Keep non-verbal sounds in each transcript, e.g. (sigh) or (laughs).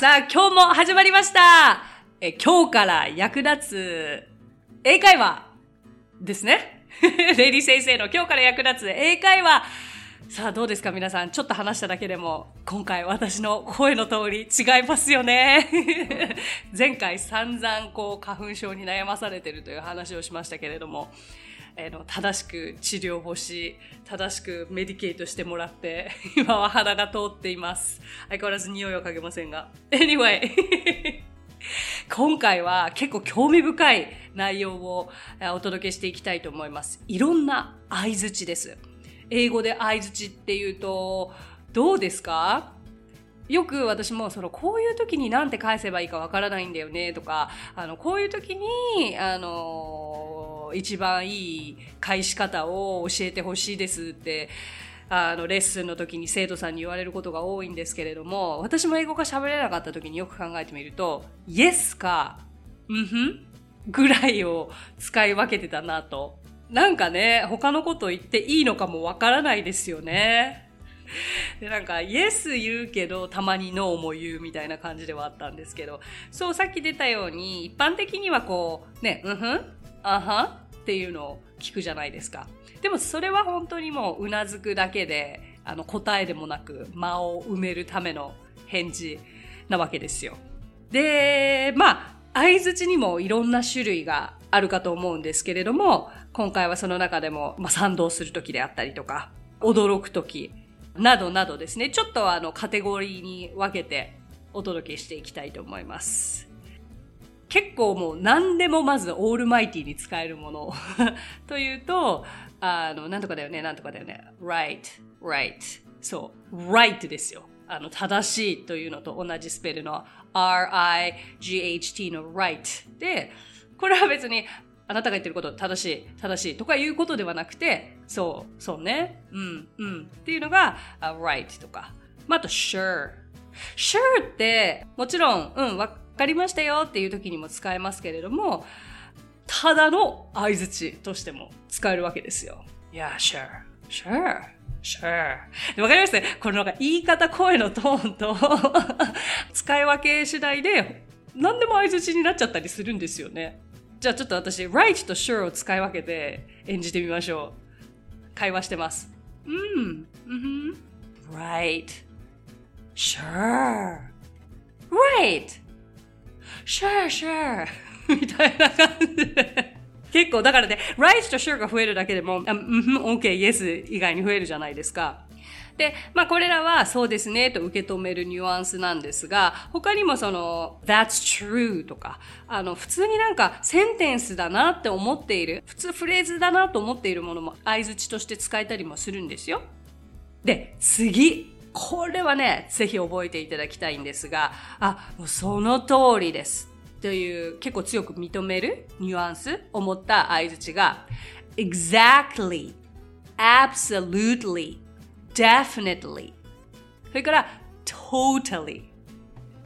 さあ、今日も始まりました。え今日から役立つ英会話ですね。(laughs) レイニー先生の今日から役立つ英会話。さあどうですか？皆さん。ちょっと話しただけでも、今回私の声の通り違いますよね。(laughs) 前回散々こう花粉症に悩まされてるという話をしましたけれども、えー、の正しく治療をし、正しくメディケートしてもらって、(laughs) 今は鼻が通っています。相変わらず匂いは嗅げませんが。Anyway (laughs) 今回は結構興味深い内容をお届けしていきたいと思います。いろんな相づちです。英語で相づちっていうと、どうですか？よく私もそのこういう時に何て返せばいいかわからないんだよねとか、あの、こういう時に、あの、一番いい返し方を教えてほしいですって、あの、レッスンの時に生徒さんに言われることが多いんですけれども、私も英語が喋れなかった時によく考えてみると、Yes か、うんふんぐらいを使い分けてたなと。なんかね、他のこと言っていいのかもわからないですよね。で、なんか、イエス言うけど、たまにノーも言うみたいな感じではあったんですけど、そう、さっき出たように、一般的にはこう、ね、うんふんあは？っていうのを聞くじゃないですか。でも、それは本当にもう、うなずくだけで、あの、答えでもなく、間を埋めるための返事なわけですよ。で、まあ、相づちにもいろんな種類があるかと思うんですけれども、今回はその中でも、まあ、賛同するときであったりとか、驚くとき、などなどですね、ちょっとあのカテゴリーに分けてお届けしていきたいと思います。結構もう何でもまずオールマイティに使えるもの (laughs) というと、あの、なんとかだよね、なんとかだよね。right, right. そう、right ですよ。あの、正しいというのと同じスペルの r-i-g-h-t の right で、これは別にあなたが言ってること正しい、正しいとかいうことではなくて、そう、そうね、うん、うん。っていうのが、uh, right とか。まあ、あと sure。sure って、もちろん、うん、わかりましたよっていう時にも使えますけれども、ただの相づちとしても使えるわけですよ。Yeah, sure, sure. Sure. わかりますねこのなんか言い方、声のトーンと (laughs) 使い分け次第で何でも相づちになっちゃったりするんですよね。じゃあちょっと私、right と sure を使い分けて演じてみましょう。会話してます。うん。うん。right. sure. right. Sure, sure. (laughs) みたいな感じで。結構、だからね、right と sure が増えるだけでも、うん、OK, yes 以外に増えるじゃないですか。で、まあこれらはそうですねと受け止めるニュアンスなんですが、他にもその that's true とか、あの普通になんかセンテンスだなって思っている、普通フレーズだなと思っているものも相づちとして使えたりもするんですよ。で、次。これはね、ぜひ覚えていただきたいんですが、あ、その通りです。という結構強く認めるニュアンスを持った相槌が exactly, absolutely, definitely. それから totally.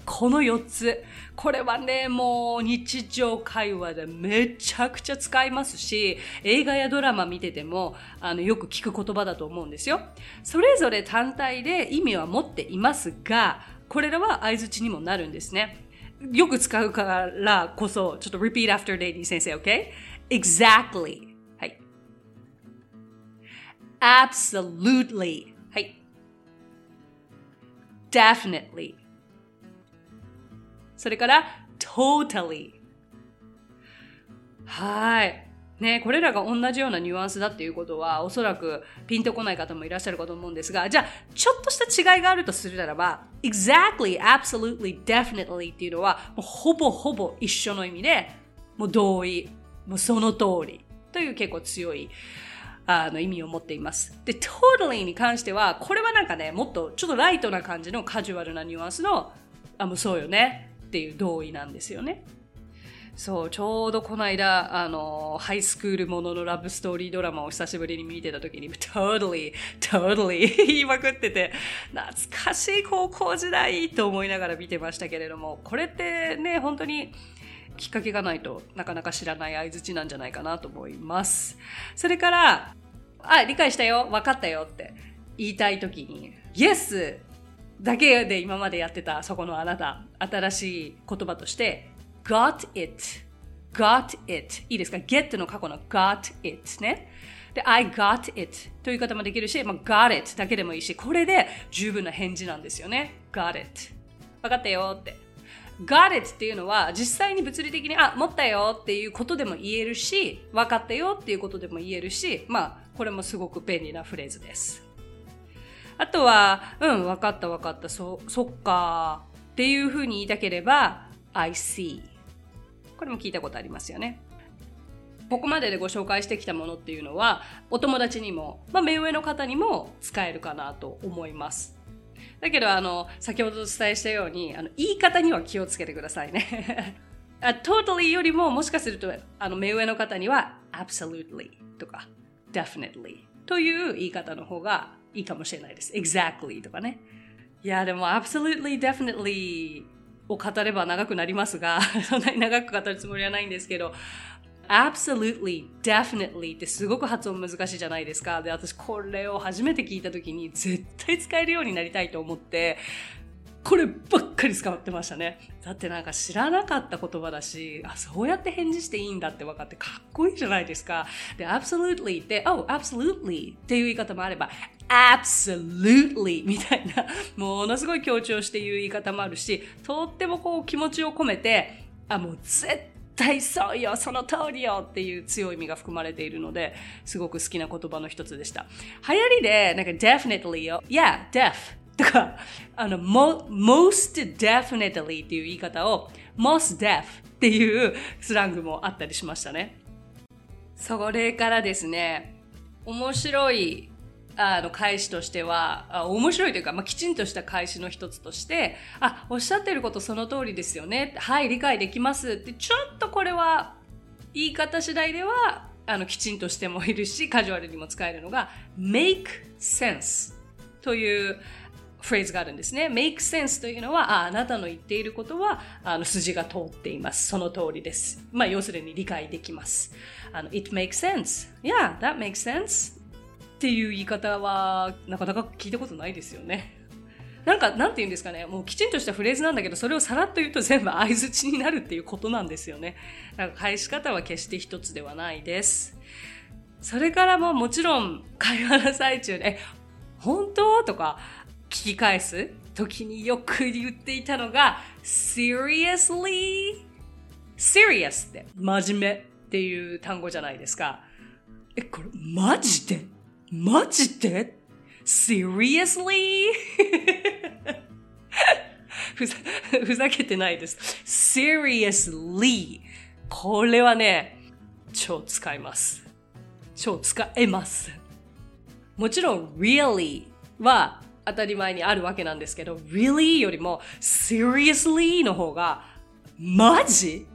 この4つこれはね、もう日常会話でめちゃくちゃ使いますし、映画やドラマ見てても、あの、よく聞く言葉だと思うんですよ。それぞれ単体で意味は持っていますが、これらは相づちにもなるんですね。よく使うからこそ、ちょっと repeat after Lady 先生、OK? Exactly. はい。Absolutely. はい definitely それから totally はい。ね、これらが同じようなニュアンスだっていうことは、おそらくピンとこない方もいらっしゃるかと思うんですが、じゃあ、ちょっとした違いがあるとするならば、exactly, absolutely, definitely っていうのは、もうほぼほぼ一緒の意味で、もう同意、もうその通りという結構強いあの意味を持っています。で、totally に関しては、これはなんかね、もっとちょっとライトな感じのカジュアルなニュアンスの、あ、もうそうよね。っていう同意なんですよね。そう、ちょうどこの間、あの、ハイスクールもののラブストーリードラマを久しぶりに見てた時に、totally, totally (laughs) 言いまくってて、懐かしい高校時代と思いながら見てましたけれども、これってね、本当に、きっかけがないとなかなか知らない相づちなんじゃないかなと思います。それから、あ、理解したよ、分かったよって言いたいときに、Yes だけで今までやってたそこのあなた、新しい言葉として、got it, got it いいですか ?get の過去の got it ね。で、I got it という言い方もできるし、まあ、got it だけでもいいし、これで十分な返事なんですよね。got it 分かったよって。got it っていうのは実際に物理的にあ持ったよっていうことでも言えるし分かったよっていうことでも言えるしまあこれもすごく便利なフレーズですあとはうん分かった分かった。そそっか。っていうふうに言いたければ I see これも聞いたことありますよね。ここまででご紹介してきたものっていうのはお友達にも、まあ、目上の方にも使えるかなと思います。だけど、あの、先ほどお伝えしたように、あの、言い方には気をつけてくださいね。(laughs) あ totally よりも、もしかすると、あの、目上の方には、absolutely とか、definitely という言い方の方がいいかもしれないです。exactly とかね。いや、でも、absolutely, definitely を語れば長くなりますが、(laughs) そんなに長く語るつもりはないんですけど、absolutely, definitely ってすごく発音難しいじゃないですか。で、私これを初めて聞いた時に絶対使えるようになりたいと思って、こればっかり使ってましたね。だってなんか知らなかった言葉だし、あ、そうやって返事していいんだって分かってかっこいいじゃないですか。で、absolutely って、oh, absolutely っていう言い方もあれば、absolutely みたいな、ものすごい強調して言う言い方もあるし、とってもこう気持ちを込めて、あ、もう絶対そうよその通りよっていう強い意味が含まれているので、すごく好きな言葉の一つでした。流行りで、なんか definitely よ、yeah, def とか、あの、most definitely っていう言い方を most def っていうスラングもあったりしましたね。それからですね、面白いあの返しとしては面白いというか、まあ、きちんとした返しの一つとしてあおっしゃってることその通りですよねはい理解できますってちょっとこれは言い方次第ではあのきちんとしてもいるしカジュアルにも使えるのが make sense というフレーズがあるんですね。make sense というのは、ああなたの言っていることは、あの、筋が通っています。その通りです。まあ、要するに理解できます。あの、it makes sense. Yeah, that makes sense. っていう言い方はなかなか聞いたことないですよね。(laughs) なんか、なんて言うんですかね。もうきちんとしたフレーズなんだけど、それをさらっと言うと全部相づちになるっていうことなんですよね。(laughs) なんか返し方は決して一つではないです。それからももちろん会話の最中で、本当？とか聞き返す時によく言っていたのが、seriously? serious って真面目？っていう単語じゃないですか。え、これマジで？マジで ?Seriously? (laughs) ふざ、ふざけてないです。Seriously? これはね、超使います。超使えます。もちろん really は当たり前にあるわけなんですけど、really よりも seriously の方がマジ？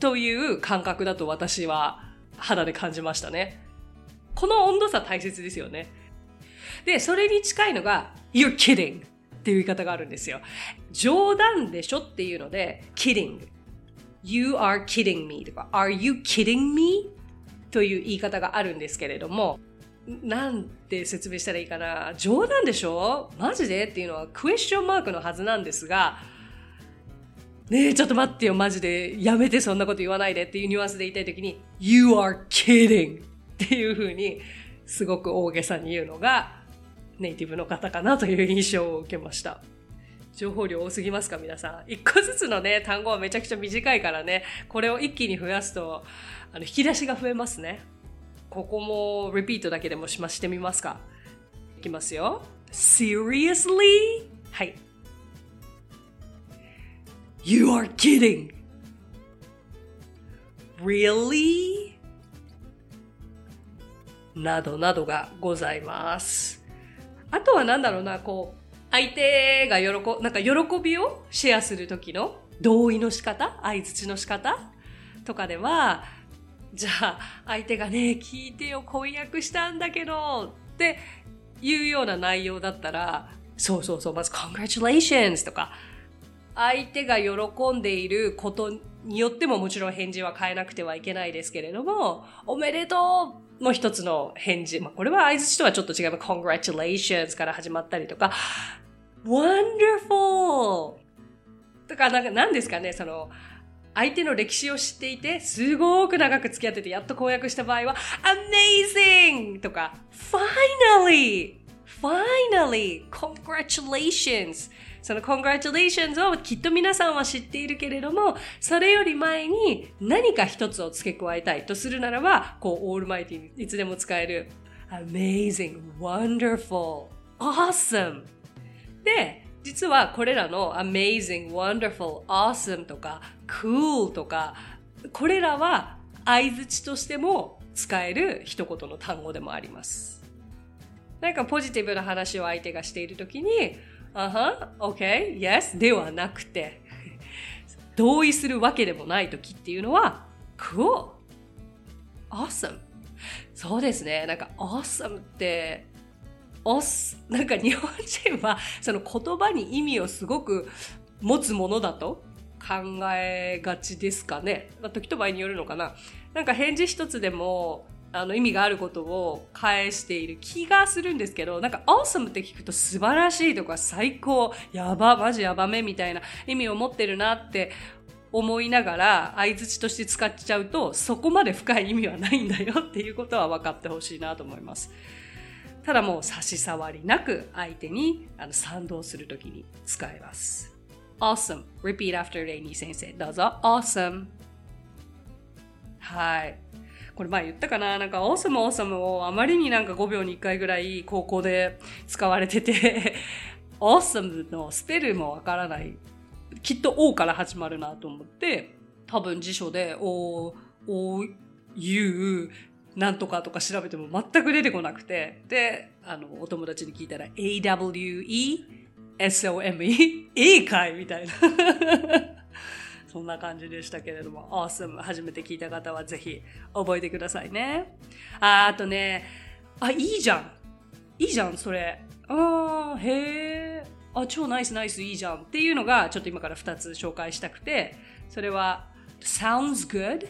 という感覚だと私は肌で感じましたね。この温度差大切ですよね。で、それに近いのが、you're kidding っていう言い方があるんですよ。冗談でしょっていうので、kidding。You are kidding me とか、are you kidding me? という言い方があるんですけれども、なんて説明したらいいかな。冗談でしょ？マジでっていうのはクエスチョンマークのはずなんですが、ねえ、ちょっと待ってよ、マジで。やめて、そんなこと言わないでっていうニュアンスで言いたいときに、You are kidding! っていうふうにすごく大げさに言うのがネイティブの方かなという印象を受けました。情報量多すぎますか皆さん。一個ずつのね、単語はめちゃくちゃ短いからね、これを一気に増やすと、あの、引き出しが増えますね。ここも、リピートだけでもしましてみますか。いきますよ。Seriously? はい。You are kidding!Really? などなどがございます。あとはなんだろうな、こう、相手が喜、なんか喜びをシェアするときの同意の仕方相づちの仕方とかでは、じゃあ相手がね、聞いてよ、婚約したんだけどっていうような内容だったら、そうそうそう、まず congratulations とか、相手が喜んでいることによってももちろん返事は変えなくてはいけないですけれども、おめでとうの一つの返事。まあ、これは相づちとはちょっと違う。congratulations から始まったりとか、wonderful! とか、なんか、何ですかね、その、相手の歴史を知っていて、すごく長く付き合ってて、やっと婚約した場合は、amazing! とか、finally! finally! congratulations! その congratulations をきっと皆さんは知っているけれども、それより前に何か一つを付け加えたいとするならば、こう、オールマイティにいつでも使える amazing, wonderful, awesome で、実はこれらの amazing, wonderful, awesome とか cool とか、これらは相づちとしても使える一言の単語でもあります。なんかポジティブな話を相手がしているときに、あは、OK, yes ではなくて、同意するわけでもないときっていうのは、cool, awesome そうですね。なんか awesome っておす、なんか日本人はその言葉に意味をすごく持つものだと考えがちですかね。まあ、時と場合によるのかな。なんか返事一つでもあの意味があることを返している気がするんですけど、なんか awesome って聞くと素晴らしいとか最高、やば、マジやばめみたいな意味を持ってるなって思いながら相づちとして使っちゃうとそこまで深い意味はないんだよっていうことは分かってほしいなと思います。ただもう差し障りなく相手にあの賛同するときに使えます。awesome. repeat after レイニー先生。どうぞ。awesome. はい。これ前言ったかな？なんか awesome awesome をあまりになんか5秒に1回ぐらい高校で使われてて (laughs) awesome のスペルもわからない。きっと O から始まるなと思って、多分辞書で O, O, U, なんとかとか調べても全く出てこなくて、で、あの、お友達に聞いたら、AWE、SOME、A かいみたいな。そんな感じでしたけれども、Awesome 初めて聞いた方はぜひ覚えてくださいね。あ、あとね、あ、いいじゃん。いいじゃん、それ。あー、へえ。あ、超ナイスナイスいいじゃんっていうのが、ちょっと今から2つ紹介したくて、それは、sounds good?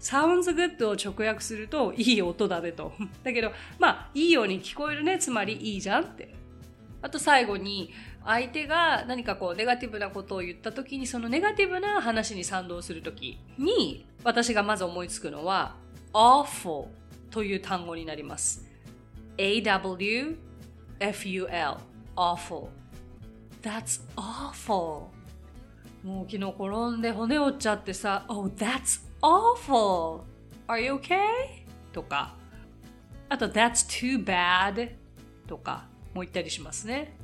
Sounds good を直訳するといい音だねと。だけど、まあ、いいように聞こえるね。つまりいいじゃんって。あと最後に、相手が何かこう、ネガティブなことを言った時に、そのネガティブな話に賛同する時に、私がまず思いつくのは、awful という単語になります。a-w-f-u-l awful That's awful もう昨日転んで骨折っちゃってさ、Oh, that's awful! Are you okay? とか、あと That's too bad とかもう言ったりしますね。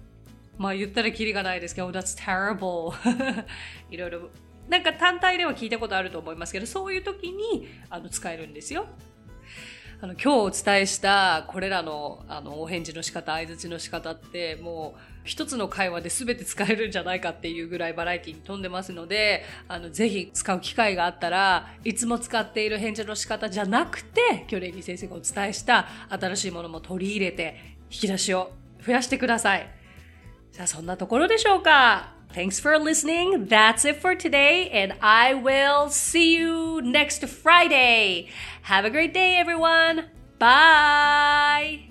まあ言ったらキリがないですけど、oh, That's terrible (laughs) いろいろ。なんか単体では聞いたことあると思いますけど、そういう時にあの使えるんですよ。あの、今日お伝えしたこれらのあのお返事の仕方、相づちの仕方ってもう一つの会話で全て使えるんじゃないかっていうぐらいバラエティに富んでますので、あの、ぜひ使う機会があったら、いつも使っている返事の仕方じゃなくて、今日レイリー先生がお伝えした新しいものも取り入れて、引き出しを増やしてください。じゃあそんなところでしょうか Thanks for listening. That's it for today, and I will see you next Friday. Have a great day, everyone. Bye.